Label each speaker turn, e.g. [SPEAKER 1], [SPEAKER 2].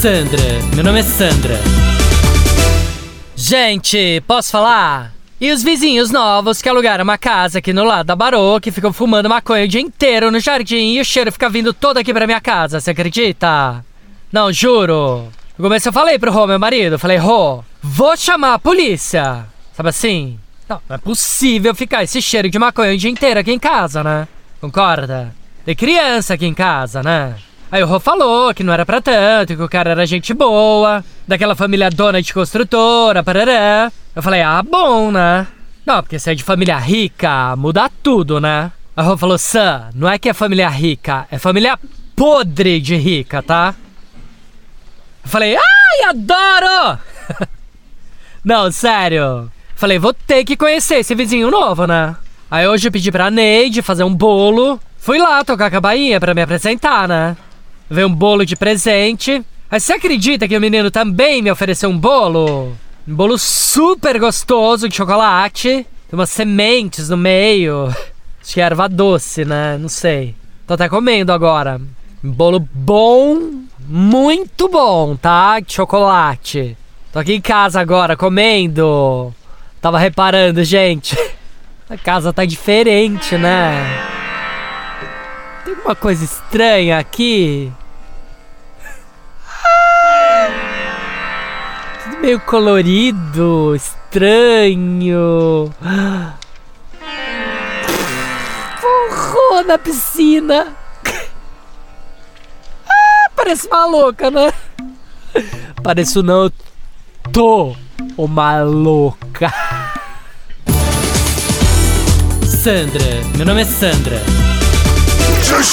[SPEAKER 1] Sandra, meu nome é Sandra. Gente, posso falar? E os vizinhos novos que alugaram uma casa aqui no lado da Barô, que ficam fumando maconha o dia inteiro no jardim e o cheiro fica vindo todo aqui pra minha casa, você acredita? Não, juro. No começo eu falei pro Rô, meu marido, falei, Rô, vou chamar a polícia. Sabe assim? Não, não é possível ficar esse cheiro de maconha o dia inteiro aqui em casa, né? Concorda? Tem criança aqui em casa, né? Aí o Rô falou que não era pra tanto, que o cara era gente boa, daquela família dona de construtora, parará. Eu falei, ah, bom, né? Não, porque se é de família rica, muda tudo, né? O Rô falou, Sam, não é que é família rica, é família podre de rica, tá? Eu falei, ai, adoro! não, sério. Falei, vou ter que conhecer esse vizinho novo, né? Aí hoje eu pedi pra Neide fazer um bolo. Fui lá tocar a cabainha pra me apresentar, né? Veio um bolo de presente. Aí você acredita que o menino também me ofereceu um bolo? Um bolo super gostoso de chocolate. Tem umas sementes no meio. Acho que é erva doce, né? Não sei. Tô até comendo agora. Um bolo bom, muito bom, tá? De chocolate. Tô aqui em casa agora comendo. Tava reparando, gente. A casa tá diferente, né? Tem alguma coisa estranha aqui? Tudo meio colorido, estranho. Forrou na piscina. Ah, parece uma louca, né? Pareço não, tô uma louca. Sandra, meu nome é Sandra.